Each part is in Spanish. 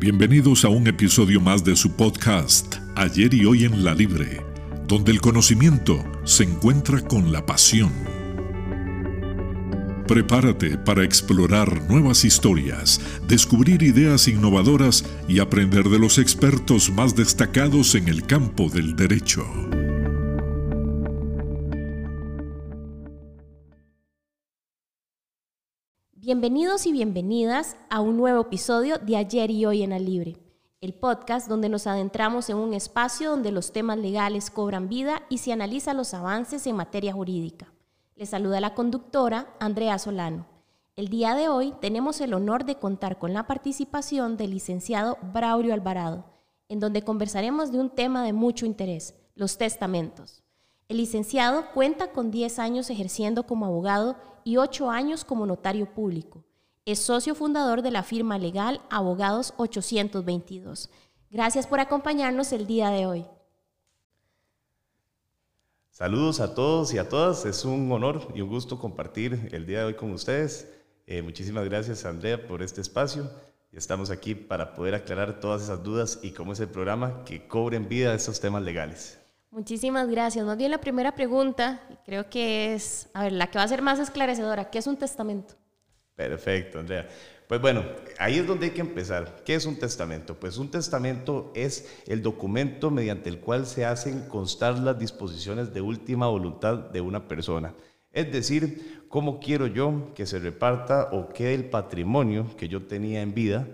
Bienvenidos a un episodio más de su podcast, Ayer y Hoy en la Libre, donde el conocimiento se encuentra con la pasión. Prepárate para explorar nuevas historias, descubrir ideas innovadoras y aprender de los expertos más destacados en el campo del derecho. Bienvenidos y bienvenidas a un nuevo episodio de Ayer y Hoy en la Libre, el podcast donde nos adentramos en un espacio donde los temas legales cobran vida y se analiza los avances en materia jurídica. Les saluda la conductora Andrea Solano. El día de hoy tenemos el honor de contar con la participación del licenciado Braulio Alvarado, en donde conversaremos de un tema de mucho interés, los testamentos. El licenciado cuenta con 10 años ejerciendo como abogado y ocho años como notario público. Es socio fundador de la firma legal Abogados 822. Gracias por acompañarnos el día de hoy. Saludos a todos y a todas. Es un honor y un gusto compartir el día de hoy con ustedes. Eh, muchísimas gracias, Andrea, por este espacio. Estamos aquí para poder aclarar todas esas dudas y cómo es el programa que cobren vida estos temas legales. Muchísimas gracias. Más bien la primera pregunta, creo que es, a ver, la que va a ser más esclarecedora, ¿qué es un testamento? Perfecto, Andrea. Pues bueno, ahí es donde hay que empezar. ¿Qué es un testamento? Pues un testamento es el documento mediante el cual se hacen constar las disposiciones de última voluntad de una persona. Es decir, cómo quiero yo que se reparta o quede el patrimonio que yo tenía en vida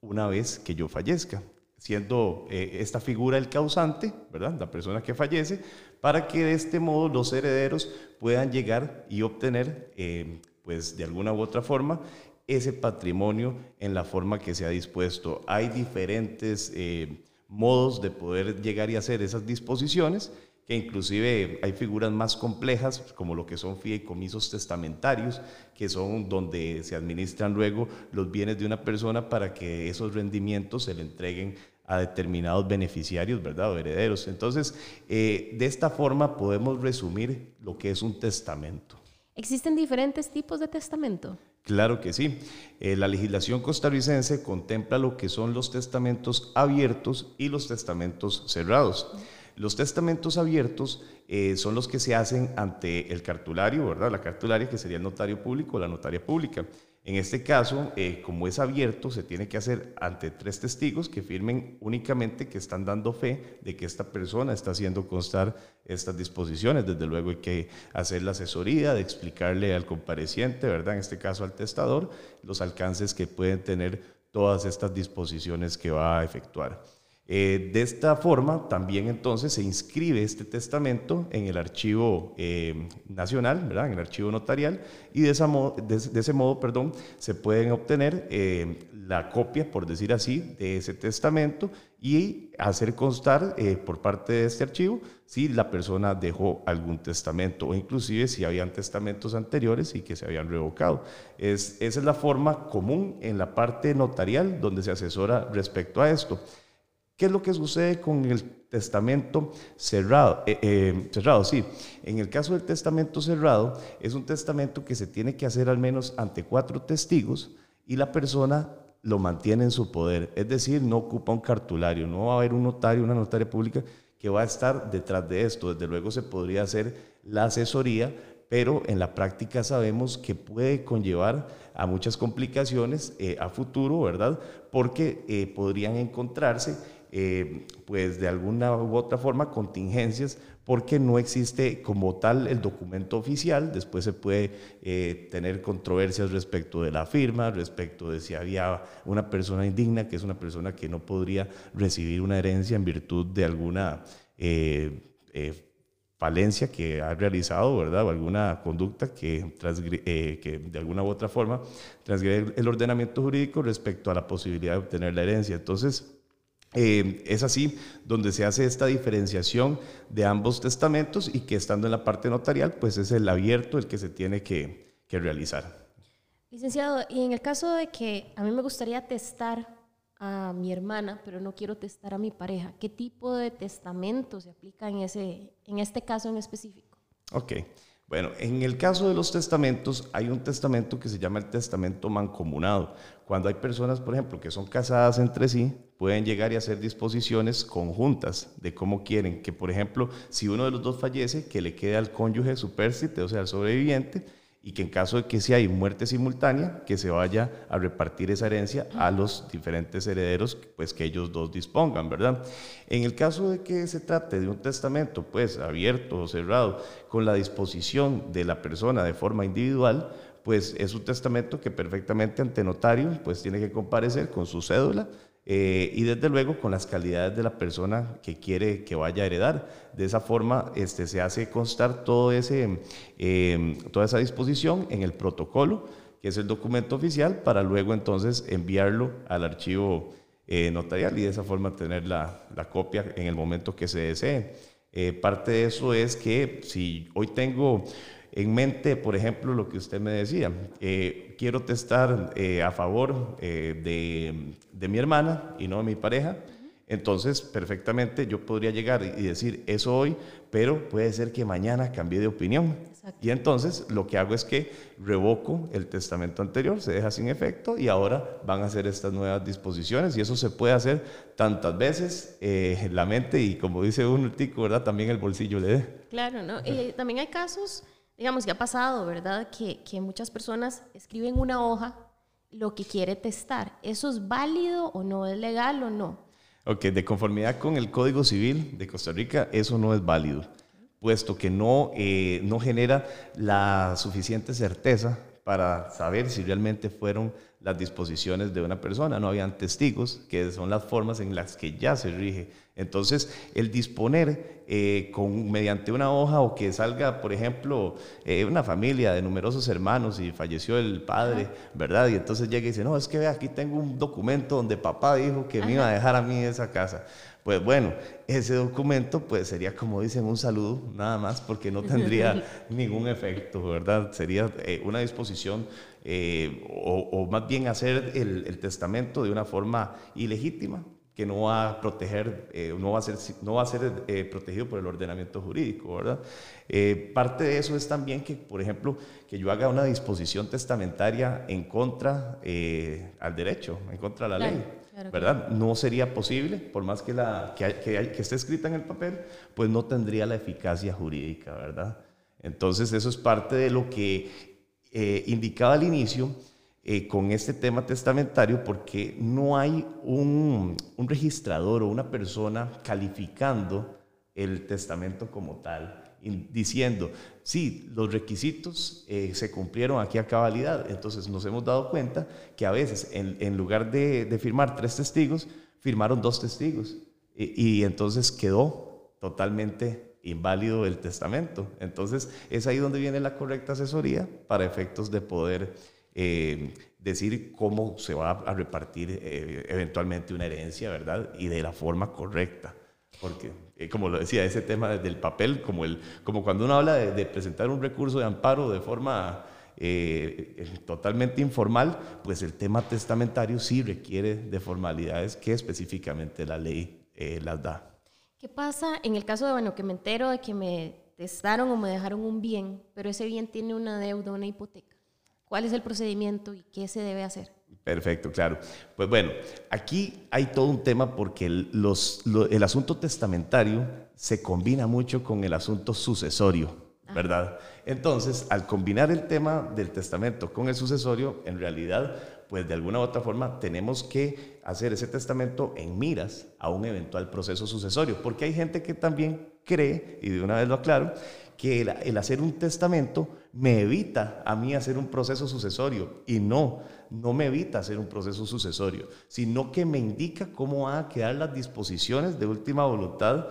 una vez que yo fallezca siendo eh, esta figura el causante, ¿verdad? La persona que fallece, para que de este modo los herederos puedan llegar y obtener, eh, pues de alguna u otra forma, ese patrimonio en la forma que se ha dispuesto. Hay diferentes eh, modos de poder llegar y hacer esas disposiciones que inclusive hay figuras más complejas, como lo que son fideicomisos testamentarios, que son donde se administran luego los bienes de una persona para que esos rendimientos se le entreguen a determinados beneficiarios, ¿verdad? O herederos. Entonces, eh, de esta forma podemos resumir lo que es un testamento. ¿Existen diferentes tipos de testamento? Claro que sí. Eh, la legislación costarricense contempla lo que son los testamentos abiertos y los testamentos cerrados. Los testamentos abiertos eh, son los que se hacen ante el cartulario, ¿verdad? La cartularia que sería el notario público o la notaria pública. En este caso, eh, como es abierto, se tiene que hacer ante tres testigos que firmen únicamente que están dando fe de que esta persona está haciendo constar estas disposiciones. Desde luego hay que hacer la asesoría, de explicarle al compareciente, ¿verdad? En este caso al testador, los alcances que pueden tener todas estas disposiciones que va a efectuar. Eh, de esta forma, también entonces se inscribe este testamento en el archivo eh, nacional, en el archivo notarial, y de, ese modo perdón, se pueden obtener eh, la copia, por decir así, de ese testamento y hacer constar por parte de este archivo si la persona dejó algún testamento o inclusive si habían testamentos anteriores y que se habían revocado. Es, esa es la forma común en la parte notarial donde se asesora respecto a esto. ¿Qué es lo que sucede con el testamento cerrado? Eh, eh, cerrado, sí. En el caso del testamento cerrado, es un testamento que se tiene que hacer al menos ante cuatro testigos y la persona lo mantiene en su poder. Es decir, no ocupa un cartulario, no va a haber un notario, una notaria pública que va a estar detrás de esto. Desde luego se podría hacer la asesoría, pero en la práctica sabemos que puede conllevar a muchas complicaciones eh, a futuro, ¿verdad? Porque podrían encontrarse eh, pues de alguna u otra forma contingencias porque no existe como tal el documento oficial, después se puede eh, tener controversias respecto de la firma, respecto de si había una persona indigna, que es una persona que no podría recibir una herencia en virtud de alguna eh, falencia que ha realizado, ¿verdad? O alguna conducta que, de alguna u otra forma transgrede el ordenamiento jurídico respecto a la posibilidad de obtener la herencia. Entonces, eh, es así donde se hace esta diferenciación de ambos testamentos y que estando en la parte notarial, pues es el abierto el que se tiene que, realizar. Licenciado, y en el caso de que a mí me gustaría testar a mi hermana, pero no quiero testar a mi pareja, ¿qué tipo de testamento se aplica en, ese, en este caso en específico? Ok. Bueno, en el caso de los testamentos, hay un testamento que se llama el testamento mancomunado. Cuando hay personas, por ejemplo, que son casadas entre sí, pueden llegar y hacer disposiciones conjuntas de cómo quieren que, por ejemplo, si uno de los dos fallece, que le quede al cónyuge supérstite, o sea, al sobreviviente, y que en caso de que si hay muerte simultánea, que se vaya a repartir esa herencia a los diferentes herederos pues que ellos dos dispongan, ¿verdad? En el caso de que se trate de un testamento pues abierto o cerrado con la disposición de la persona de forma individual, pues es un testamento que perfectamente ante notario pues tiene que comparecer con su cédula, eh, y desde luego con las calidades de la persona que quiere que vaya a heredar. De esa forma este, se hace constar todo ese, eh, toda esa disposición en el protocolo, que es el documento oficial, para luego entonces enviarlo al archivo eh, notarial y de esa forma tener la, la, copia en el momento que se desee. parte de eso es que si hoy tengo en mente, por ejemplo, lo que usted me decía. Eh, quiero testar eh, a favor eh, de, de, mi hermana y no de mi pareja. Entonces, perfectamente yo podría llegar y decir eso hoy, pero puede ser que mañana cambie de opinión. Y entonces lo que hago es que revoco el testamento anterior, se deja sin efecto y ahora van a hacer estas nuevas disposiciones y eso se puede hacer tantas veces la mente y como dice un tico, ¿verdad? También el bolsillo le dé. Claro, ¿no? también hay casos digamos que ha pasado, ¿verdad? Que, que muchas personas escriben una hoja lo que quiere testar. ¿Eso es válido o no? ¿Es legal o no? Ok, de conformidad con el Código Civil de Costa Rica, eso no es válido, puesto que no, eh, no genera la suficiente certeza para saber si realmente fueron las disposiciones de una persona, no habían testigos, que son las formas en las que ya se rige. Entonces, el disponer eh, con, mediante una hoja o que salga, por ejemplo, eh, una familia de numerosos hermanos y falleció el padre, ¿verdad? Y entonces llega y dice, no, es que ve, aquí tengo un documento donde papá dijo que me iba a dejar a mí esa casa. Pues bueno, ese documento pues sería como dicen un saludo nada más porque no tendría ningún efecto, ¿verdad? Sería eh, una disposición eh, o, más bien hacer el, testamento de una forma ilegítima que no va a proteger, eh, no va a ser, no va a ser protegido por el ordenamiento jurídico, ¿verdad? parte de eso es también que, por ejemplo, que yo haga una disposición testamentaria en contra al derecho, en contra de la ley. ¿verdad? No sería posible, por más que, la, que, que, esté escrita en el papel, pues no tendría la eficacia jurídica, ¿verdad? Entonces eso es parte de lo que eh, indicaba al inicio eh, con este tema testamentario, porque no hay un, un registrador o una persona calificando el testamento como tal diciendo, sí, los requisitos eh, se cumplieron aquí a cabalidad. Entonces nos hemos dado cuenta que a veces en, lugar de, firmar tres testigos, firmaron dos testigos. Y, entonces quedó totalmente inválido el testamento. Entonces es ahí donde viene la correcta asesoría para efectos de poder eh, decir cómo se va a repartir eh, eventualmente una herencia, ¿verdad? Y de la forma correcta. Porque, eh, como lo decía, ese tema del papel, como, el, como cuando uno habla de, presentar un recurso de amparo de forma totalmente informal, pues el tema testamentario sí requiere de formalidades que específicamente la ley las da. ¿Qué pasa en el caso de, bueno, que me entero de que me testaron o me dejaron un bien, pero ese bien tiene una deuda, una hipoteca? ¿Cuál es el procedimiento y qué se debe hacer? Perfecto, claro. Pues bueno, aquí hay todo un tema porque el, los, el asunto testamentario se combina mucho con el asunto sucesorio, ¿verdad? Entonces, al combinar el tema del testamento con el sucesorio, en realidad, pues de alguna u otra forma tenemos que hacer ese testamento en miras a un eventual proceso sucesorio, porque hay gente que también cree, y de una vez lo aclaro, que el, hacer un testamento me evita a mí hacer un proceso sucesorio y no, no me evita hacer un proceso sucesorio, sino que me indica cómo van a quedar las disposiciones de última voluntad,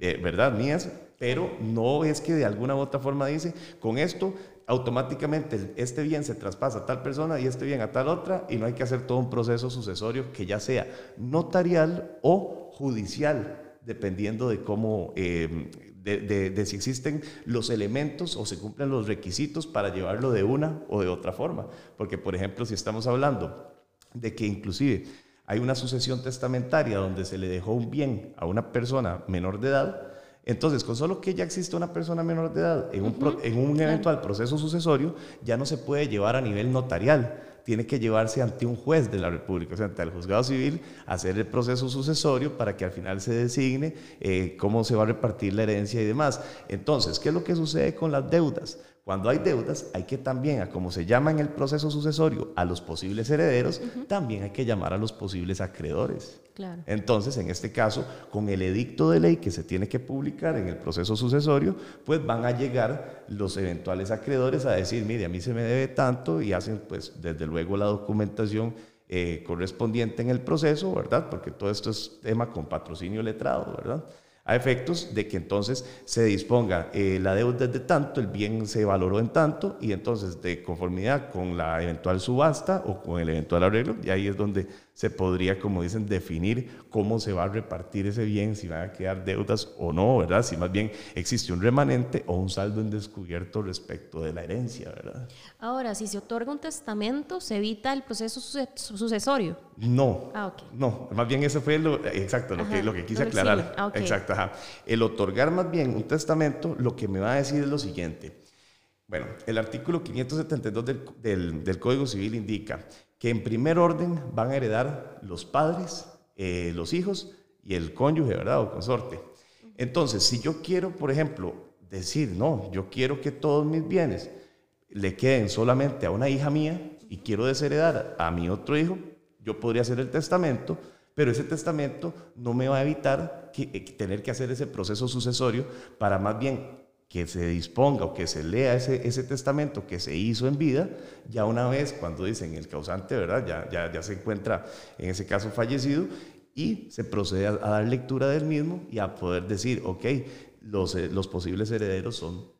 eh, ¿verdad? Mías, pero no es que de alguna u otra forma dice, con esto automáticamente este bien se traspasa a tal persona y este bien a tal otra y no hay que hacer todo un proceso sucesorio que ya sea notarial o judicial, dependiendo de cómo eh, de, si existen los elementos o se cumplen los requisitos para llevarlo de una o de otra forma. Porque, por ejemplo, si estamos hablando de que inclusive hay una sucesión testamentaria donde se le dejó un bien a una persona menor de edad, Entonces, con solo que ya existe una persona menor de edad en un, en un eventual proceso sucesorio, ya no se puede llevar a nivel notarial tiene que llevarse ante un juez de la República, o sea, ante el juzgado civil, hacer el proceso sucesorio para que al final se designe eh, cómo se va a repartir la herencia y demás. Entonces, ¿qué es lo que sucede con las deudas? Cuando hay deudas, hay que también, a como se llama en el proceso sucesorio, a los posibles herederos, también hay que llamar a los posibles acreedores. Entonces, en este caso, con el edicto de ley que se tiene que publicar en el proceso sucesorio, pues van a llegar los eventuales acreedores a decir, mire, a mí se me debe tanto y hacen, pues, desde luego la documentación eh, correspondiente en el proceso, ¿verdad? Porque todo esto es tema con patrocinio letrado, ¿verdad? A efectos de que entonces se disponga eh, la deuda de tanto, el bien se valoró en tanto y entonces de conformidad con la eventual subasta o con el eventual arreglo, y ahí es donde se podría, como dicen, definir cómo se va a repartir ese bien, si van a quedar deudas o no, ¿verdad? Si más bien existe un remanente o un saldo en descubierto respecto de la herencia, ¿verdad? Ahora, si se otorga un testamento, ¿se evita el proceso sucesorio? No. Ah, ok. No, más bien eso fue lo, exacto, lo, que, lo que quise aclarar. Ah, exacto, ajá. El otorgar más bien un testamento, lo que me va a decir es lo siguiente. Bueno, el artículo 572 del, del, del Código Civil indica que en primer orden van a heredar los padres, eh, los hijos y el cónyuge, ¿verdad? O consorte. Entonces, si yo quiero, por ejemplo, decir, no, yo quiero que todos mis bienes le queden solamente a una hija mía y quiero desheredar a mi otro hijo, yo podría hacer el testamento, pero ese testamento no me va a evitar que, eh, tener que hacer ese proceso sucesorio para más bien que se disponga o que se lea ese, ese testamento que se hizo en vida, ya una vez cuando dicen el causante, ¿verdad? Ya, ya, ya se encuentra en ese caso fallecido y se procede a, dar lectura del mismo y a poder decir, ok, los, eh, los posibles herederos son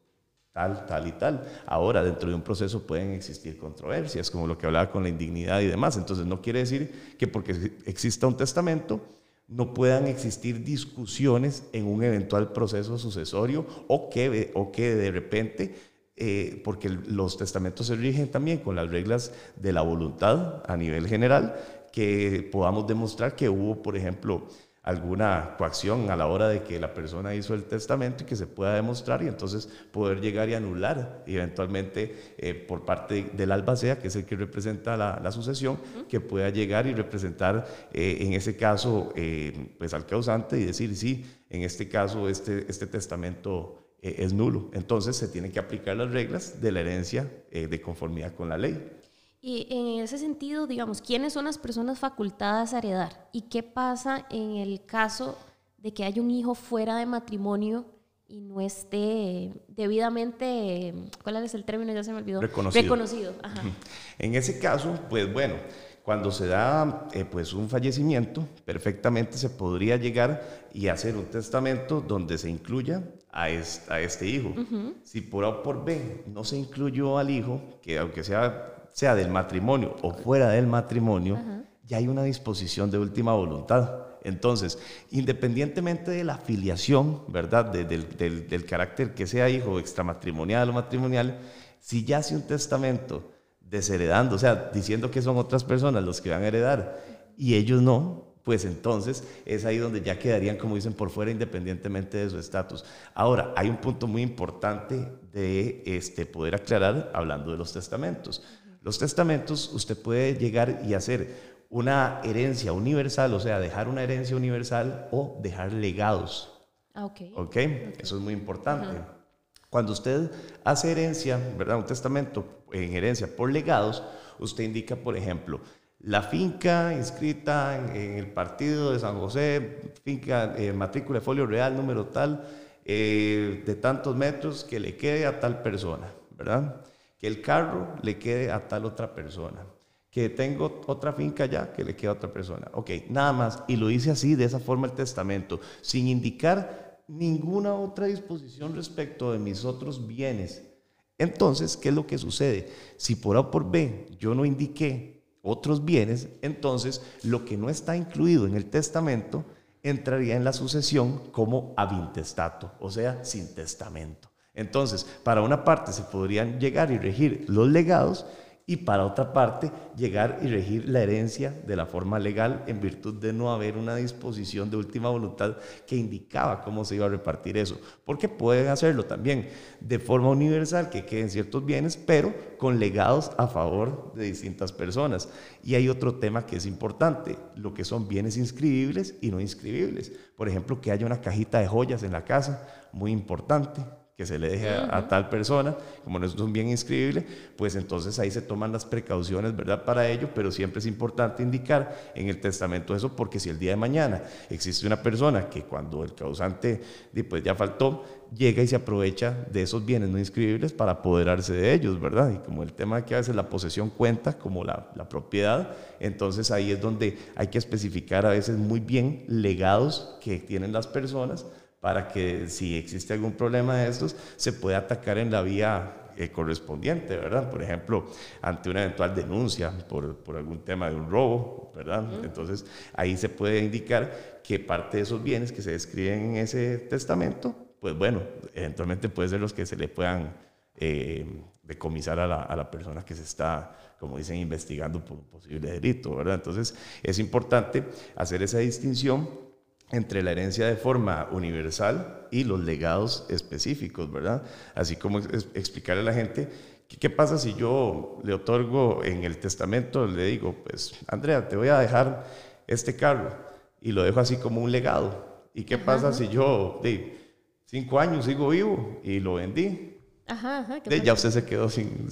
tal, tal y tal. Ahora, dentro de un proceso pueden existir controversias, como lo que hablaba con la indignidad y demás. Entonces, no quiere decir que porque exista un testamento, no puedan existir discusiones en un eventual proceso sucesorio o que, o que de repente, eh, porque los testamentos se rigen también con las reglas de la voluntad a nivel general, que podamos demostrar que hubo, por ejemplo, alguna coacción a la hora de que la persona hizo el testamento y que se pueda demostrar y entonces poder llegar y anular eventualmente eh, por parte del albacea, que es el que representa la, sucesión, que pueda llegar y representar eh, en ese caso eh, pues al causante y decir, sí, en este caso este, este testamento es nulo. Entonces se tienen que aplicar las reglas de la herencia de conformidad con la ley. Y en ese sentido, digamos, ¿quiénes son las personas facultadas a heredar? ¿Y qué pasa en el caso de que haya un hijo fuera de matrimonio y no esté debidamente, ¿cuál es el término? Ya se me olvidó. Reconocido. Reconocido. En ese caso, pues bueno, cuando se da eh, pues un fallecimiento, perfectamente se podría llegar y hacer un testamento donde se incluya a este, a este hijo. Si por A o por B no se incluyó al hijo, que aunque sea sea del matrimonio o fuera del matrimonio, ya hay una disposición de última voluntad. Entonces, independientemente de la filiación, ¿verdad? del, carácter que sea hijo extramatrimonial o matrimonial, si ya hace un testamento desheredando, o sea, diciendo que son otras personas los que van a heredar y ellos no, pues entonces es ahí donde ya quedarían, como dicen, por fuera independientemente de su estatus. Ahora, hay un punto muy importante de este, poder aclarar hablando de los testamentos. Los testamentos, usted puede llegar y hacer una herencia universal, o sea, dejar una herencia universal o dejar legados. Ah, ok. Ok, eso es muy importante. Cuando usted hace herencia, ¿verdad? Un testamento en herencia por legados, usted indica, por ejemplo, la finca inscrita en, el partido de San José, finca, eh, matrícula de folio real, número tal, eh, de tantos metros que le quede a tal persona, ¿verdad? El carro le quede a tal otra persona, que tengo otra finca ya que le quede a otra persona. Ok, nada más. Y lo hice así, de esa forma el testamento, sin indicar ninguna otra disposición respecto de mis otros bienes. Entonces, ¿qué es lo que sucede? Si por A o por B yo no indiqué otros bienes, entonces lo que no está incluido en el testamento entraría en la sucesión como avintestato, o sea, sin testamento. Entonces, para una parte se podrían llegar y regir los legados y para otra parte llegar y regir la herencia de la forma legal en virtud de no haber una disposición de última voluntad que indicaba cómo se iba a repartir eso. Porque pueden hacerlo también de forma universal, que queden ciertos bienes, pero con legados a favor de distintas personas. Y hay otro tema que es importante, lo que son bienes inscribibles y no inscribibles. Por ejemplo, que haya una cajita de joyas en la casa, muy importante que se le deje a, tal persona, como no es un bien inscribible, pues entonces ahí se toman las precauciones, ¿verdad? Para ello, pero siempre es importante indicar en el testamento eso, porque si el día de mañana existe una persona que cuando el causante pues ya faltó, llega y se aprovecha de esos bienes no inscribibles para apoderarse de ellos, ¿verdad? Y como el tema que a veces la posesión cuenta como la, la propiedad, entonces ahí es donde hay que especificar a veces muy bien legados que tienen las personas para que si existe algún problema de estos, se pueda atacar en la vía eh, correspondiente, ¿verdad? Por ejemplo, ante una eventual denuncia por, por algún tema de un robo, ¿verdad? Entonces, ahí se puede indicar que parte de esos bienes que se describen en ese testamento, pues bueno, eventualmente puede ser los que se le puedan eh, decomisar a la, a la persona que se está, como dicen, investigando por un posible delito, ¿verdad? Entonces, es importante hacer esa distinción entre la herencia de forma universal y los legados específicos, ¿verdad? Así como explicarle a la gente qué pasa si yo le otorgo en el testamento, le digo, pues, Andrea, te voy a dejar este carro y lo dejo así como un legado. ¿Y qué pasa si yo, de cinco años sigo vivo y lo vendí? Ajá, ajá, ya usted se quedó sin,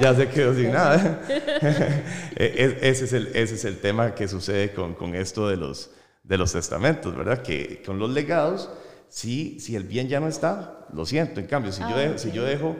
ya se quedó sin nada. E, ese, es el, ese es el tema que sucede con, con esto de los, de los testamentos, ¿verdad? Que con los legados, si, si el bien ya no está, lo siento. En cambio, si, yo, ah, dejo, si yo dejo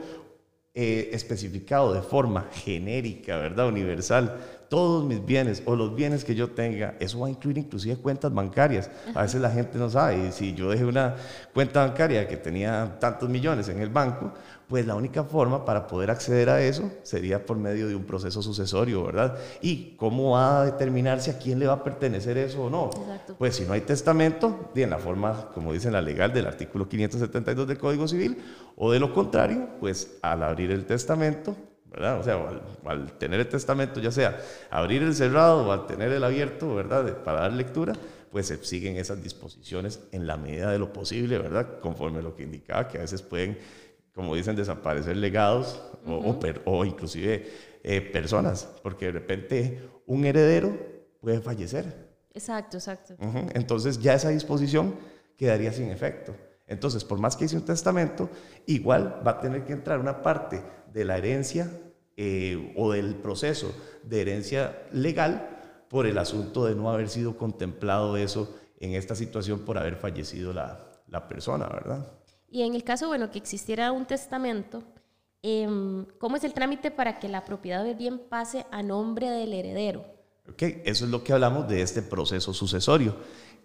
eh, especificado de forma genérica, ¿verdad? Universal, todos mis bienes o los bienes que yo tenga, eso va a incluir inclusive cuentas bancarias. A veces la gente no sabe, y si yo dejé una cuenta bancaria que tenía tantos millones en el banco, pues la única forma para poder acceder a eso sería por medio de un proceso sucesorio, ¿verdad? ¿Y cómo va a determinarse a quién le va a pertenecer eso o no? Pues si no hay testamento, en la forma, como dice la legal del artículo 572 del Código Civil, o de lo contrario, pues al abrir el testamento, ¿verdad? O sea, al, tener el testamento, ya sea abrir el cerrado o al tener el abierto, ¿verdad? para dar lectura, pues se siguen esas disposiciones en la medida de lo posible, ¿verdad? Conforme lo que indicaba, que a veces pueden como dicen, desaparecer legados o, o, inclusive eh, personas, porque de repente un heredero puede fallecer. Exacto, exacto. Entonces ya esa disposición quedaría sin efecto. Entonces, por más que hice un testamento, igual va a tener que entrar una parte de la herencia eh, o del proceso de herencia legal por el asunto de no haber sido contemplado eso en esta situación por haber fallecido la, la persona, ¿verdad? Y en el caso, bueno, que existiera un testamento, em, ¿cómo es el trámite para que la propiedad del bien pase a nombre del heredero? Ok, eso es lo que hablamos de este proceso sucesorio,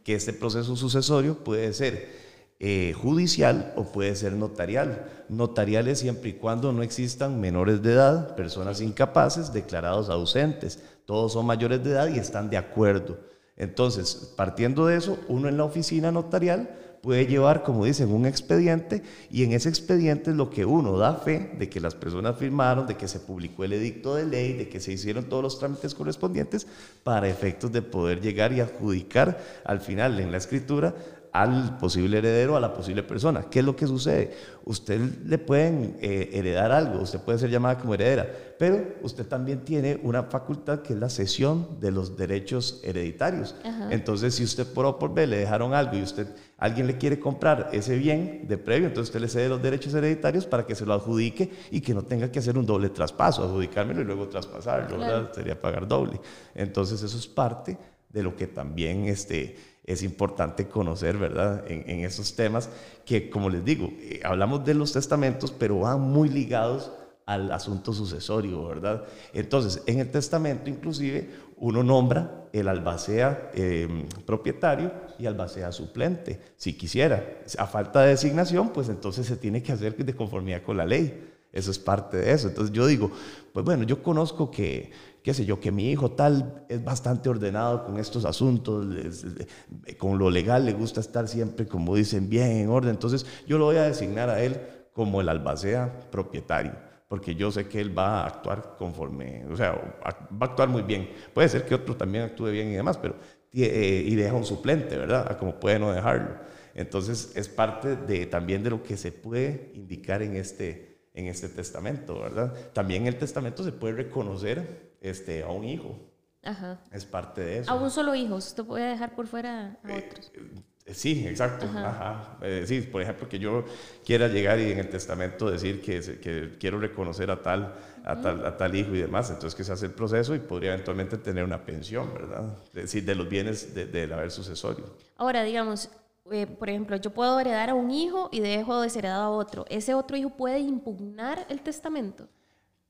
que este proceso sucesorio puede ser eh, judicial o puede ser notarial. Notarial es siempre y cuando no existan menores de edad, personas incapaces, declarados ausentes. Todos son mayores de edad y están de acuerdo. Entonces, partiendo de eso, uno en la oficina notarial puede llevar, como dicen, un expediente y en ese expediente es lo que uno da fe de que las personas firmaron, de que se publicó el edicto de ley, de que se hicieron todos los trámites correspondientes para efectos de poder llegar y adjudicar al final en la escritura al posible heredero, a la posible persona. ¿Qué es lo que sucede? Usted le pueden eh, heredar algo, usted puede ser llamada como heredera, pero usted también tiene una facultad que es la cesión de los derechos hereditarios. Entonces, si usted por O por B le dejaron algo y usted, alguien le quiere comprar ese bien de previo, entonces usted le cede los derechos hereditarios para que se lo adjudique y que no tenga que hacer un doble traspaso, adjudicármelo y luego traspasarlo, Sería pagar doble. Entonces, eso es parte de lo que también este, es importante conocer, ¿verdad? En, en esos temas que, como les digo, eh, hablamos de los testamentos, pero van muy ligados al asunto sucesorio, ¿verdad? Entonces, en el testamento inclusive uno nombra el albacea em, propietario y albacea suplente, si quisiera. A falta de designación, pues entonces se tiene que hacer de conformidad con la ley. Eso es parte de eso. Entonces yo digo, pues bueno, yo conozco que, qué sé yo, que mi hijo tal es bastante ordenado con estos asuntos, con lo legal le gusta estar siempre, como dicen, bien en orden. Entonces yo lo voy a designar a él como el albacea propietario porque yo sé que él va a actuar conforme, o sea, va a actuar muy bien. Puede ser que otro también actúe bien y demás, pero eh, y deja un suplente, ¿verdad? Como puede no dejarlo. Entonces es parte de, también de lo que se puede indicar en este, en este testamento, ¿verdad? También en el testamento se puede reconocer este, a un hijo. Ajá. Es parte de eso. A un solo hijo, usted puede dejar por fuera a eh, otros. Eh, sí, exacto. Ajá. Eh, sí, por ejemplo, que yo quiera llegar y en el testamento decir que, que quiero reconocer a tal, a, tal, a tal hijo y demás, entonces que se hace el proceso y podría eventualmente tener una pensión, ¿verdad? Es decir, de los bienes del haber sucesorio. Ahora, digamos, eh, por ejemplo, yo puedo heredar a un hijo y dejo desheredado a otro. ¿Ese otro hijo puede impugnar el testamento?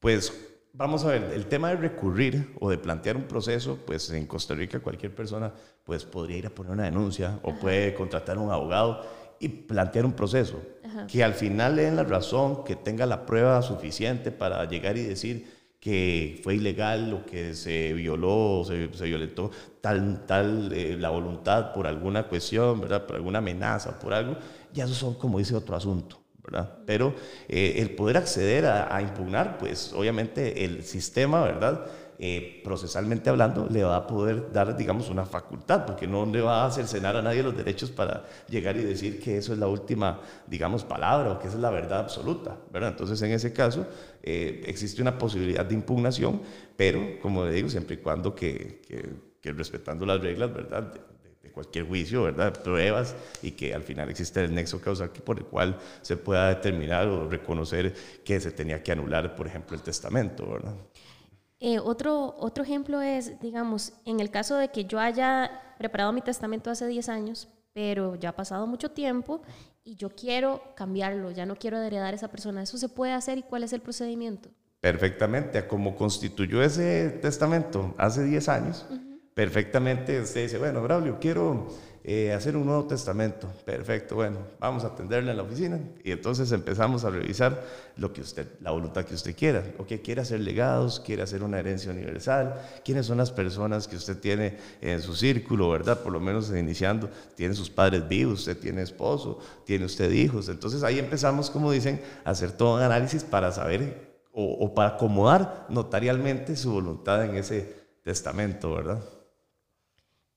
Pues vamos a ver, el tema de recurrir o de plantear un proceso, pues en Costa Rica cualquier persona pues podría ir a poner una denuncia o puede contratar a un abogado y plantear un proceso que al final le den la razón, que tenga la prueba suficiente para llegar y decir que fue ilegal o que se violó se, se violentó tal, tal eh, la voluntad por alguna cuestión, ¿verdad? por alguna amenaza, por algo, ya eso son, como dice, otro asunto. ¿Verdad? Pero eh, el poder acceder a, a, impugnar, pues obviamente el sistema, ¿verdad? Eh, procesalmente hablando, le va a poder dar, digamos, una facultad, porque no le va a cercenar a nadie los derechos para llegar y decir que eso es la última, digamos, palabra o que esa es la verdad absoluta, ¿verdad? Entonces, en ese caso, eh, existe una posibilidad de impugnación, pero, como le digo, siempre y cuando que, que, respetando las reglas, ¿verdad? De, cualquier juicio, ¿verdad? Pruebas y que al final existe el nexo causal por el cual se pueda determinar o reconocer que se tenía que anular, por ejemplo, el testamento, ¿verdad? Eh, otro, otro ejemplo es, digamos, en el caso de que yo haya preparado mi testamento hace 10 años, pero ya ha pasado mucho tiempo y yo quiero cambiarlo, ya no quiero heredar a esa persona. ¿Eso se puede hacer y cuál es el procedimiento? Perfectamente, como constituyó ese testamento hace 10 años, perfectamente usted dice, bueno, Braulio, quiero eh, hacer un nuevo testamento. Perfecto, bueno, vamos a atenderle en la oficina y entonces empezamos a revisar lo que usted, la voluntad que usted quiera. O que quiere hacer legados, quiere hacer una herencia universal, quiénes son las personas que usted tiene en su círculo, ¿verdad? Por lo menos iniciando, tiene sus padres vivos, usted tiene esposo, tiene usted hijos. Entonces ahí empezamos, como dicen, a hacer todo un análisis para saber o, o para acomodar notarialmente su voluntad en ese testamento, ¿verdad?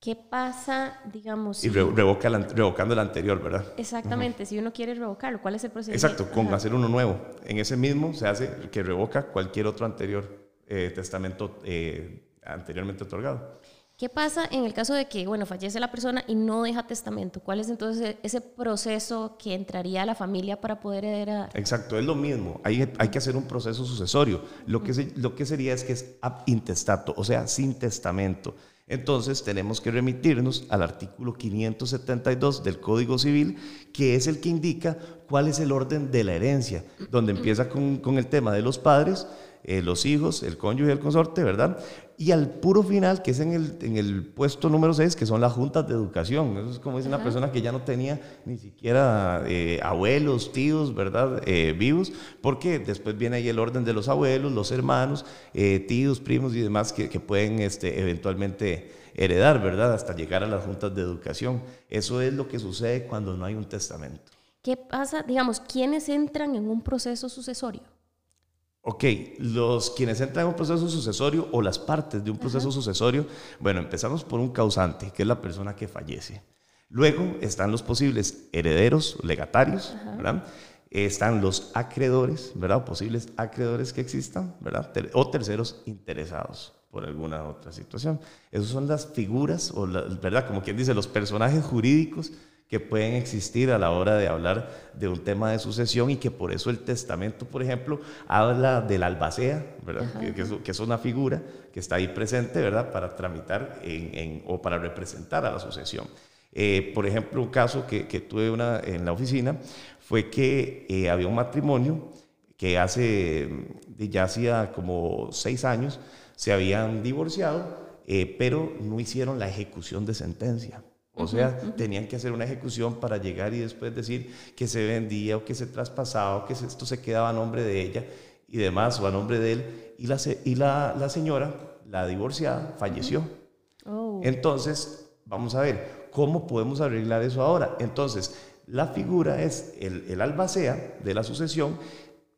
¿Qué pasa, digamos? Y revoca revocando el anterior, ¿verdad? Exactamente, si uno quiere revocarlo, ¿cuál es el procedimiento? Exacto, con hacer uno nuevo. En ese mismo se hace que revoca cualquier otro anterior eh, testamento eh, anteriormente otorgado. ¿Qué pasa en el caso de que, bueno, fallece la persona y no deja testamento? ¿Cuál es entonces ese proceso que entraría a la familia para poder heredar? Exacto, es lo mismo. Hay, hay que hacer un proceso sucesorio. Lo que, lo que sería es que es ab intestato, o sea, sin testamento. Entonces tenemos que remitirnos al artículo 572 del Código Civil, que es el que indica cuál es el orden de la herencia, donde empieza con, el tema de los padres, eh, los hijos, el cónyuge y el consorte, ¿verdad? Y al puro final, que es en el, en el puesto número 6, que son las juntas de educación. Eso es como dice una persona que ya no tenía ni siquiera eh, abuelos, tíos, ¿verdad? Eh, vivos, porque después viene ahí el orden de los abuelos, los hermanos, eh, tíos, primos y demás que, que pueden este, eventualmente heredar, ¿verdad? Hasta llegar a las juntas de educación. Eso es lo que sucede cuando no hay un testamento. ¿Qué pasa, digamos, quiénes entran en un proceso sucesorio? Ok, los quienes entran en un proceso sucesorio o las partes de un proceso sucesorio, bueno, empezamos por un causante, que es la persona que fallece. Luego están los posibles herederos, legatarios, ¿verdad? Están los acreedores, ¿verdad? posibles acreedores que existan, ¿verdad? O terceros interesados por alguna otra situación. Esas son las figuras, o ¿verdad? Como quien dice, los personajes jurídicos que pueden existir a la hora de hablar de un tema de sucesión y que por eso el testamento, por ejemplo, habla del albacea, ¿verdad? Que, es, una figura que está ahí presente, ¿verdad? Para tramitar en, o para representar a la sucesión. Eh, por ejemplo, un caso que, tuve una, en la oficina fue que eh, había un matrimonio que hace, ya hacía como seis años, se habían divorciado, eh, pero no hicieron la ejecución de sentencia. O sea, tenían que hacer una ejecución para llegar y después decir que se vendía o que se traspasaba o que esto se quedaba a nombre de ella y demás, o a nombre de él. Y la, y la, señora, la divorciada, falleció. Oh. Entonces, vamos a ver, ¿cómo podemos arreglar eso ahora? Entonces, la figura es el, el albacea de la sucesión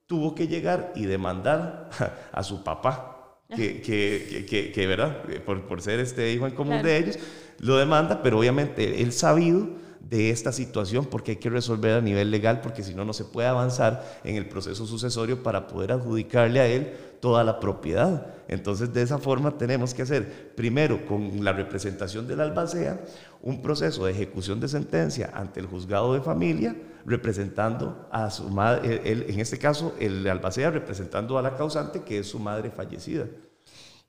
tuvo que llegar y demandar a su papá que, que, que, ¿verdad? Por, por, ser este hijo en común de ellos, lo demanda, pero obviamente él sabido de esta situación porque hay que resolver a nivel legal, porque si no, no se puede avanzar en el proceso sucesorio para poder adjudicarle a él toda la propiedad. Entonces, de esa forma tenemos que hacer, primero, con la representación del albacea, un proceso de ejecución de sentencia ante el juzgado de familia, representando a su madre, en este caso, el albacea representando a la causante, que es su madre fallecida.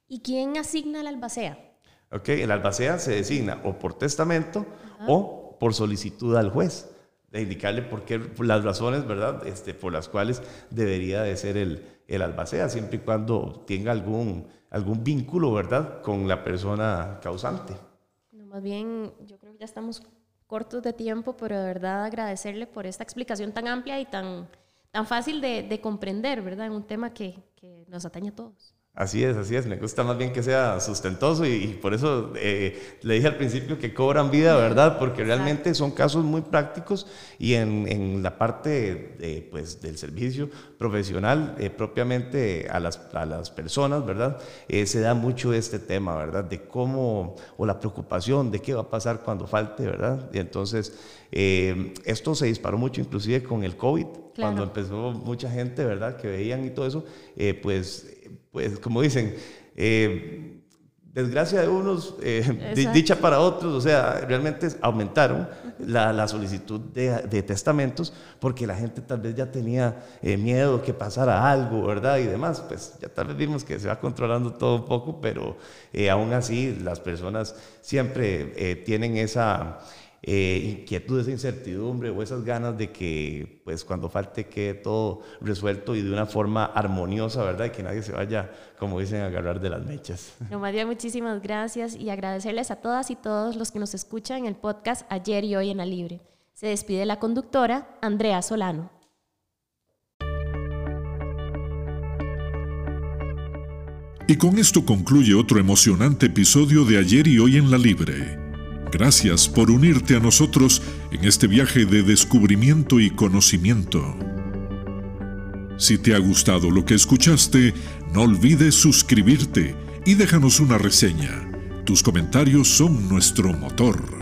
¿Y quién asigna el albacea? Ok, el albacea se designa o por testamento o por solicitud al juez, de indicarle por qué, las razones, ¿verdad?, este, por las cuales debería de ser el, el albacea, siempre y cuando tenga algún, algún vínculo, ¿verdad?, con la persona causante. No, más bien, yo creo que ya estamos cortos de tiempo, pero de verdad agradecerle por esta explicación tan amplia y tan, tan fácil de, de comprender, ¿verdad?, en un tema que, que nos atañe a todos. Así es, así es. Me gusta más bien que sea sustentoso y, por eso eh, le dije al principio que cobran vida, ¿verdad? Porque realmente son casos muy prácticos y en, la parte pues, del servicio profesional, eh, propiamente a las, a las, personas, ¿verdad? Eh, se da mucho este tema, ¿verdad? De cómo, o la preocupación de qué va a pasar cuando falte, ¿verdad? Y entonces, esto se disparó mucho inclusive con el COVID, cuando empezó mucha gente, ¿verdad? Que veían y todo eso, pues pues como dicen, eh, desgracia de unos, eh, dicha para otros, o sea, realmente aumentaron la, solicitud de, testamentos porque la gente tal vez ya tenía eh, miedo que pasara algo, ¿verdad? Y demás, pues ya tal vez vimos que se va controlando todo un poco, pero aún así las personas siempre tienen esa eh, inquietud, esa incertidumbre o esas ganas de que pues cuando falte quede todo resuelto y de una forma armoniosa, ¿verdad? Y que nadie se vaya, como dicen, a agarrar de las mechas. No, María, muchísimas gracias y agradecerles a todas y todos los que nos escuchan en el podcast ayer y hoy en la Libre. Se despide la conductora Andrea Solano. Y con esto concluye otro emocionante episodio de Ayer y Hoy en la Libre. Gracias por unirte a nosotros en este viaje de descubrimiento y conocimiento. Si te ha gustado lo que escuchaste, no olvides suscribirte y déjanos una reseña. Tus comentarios son nuestro motor.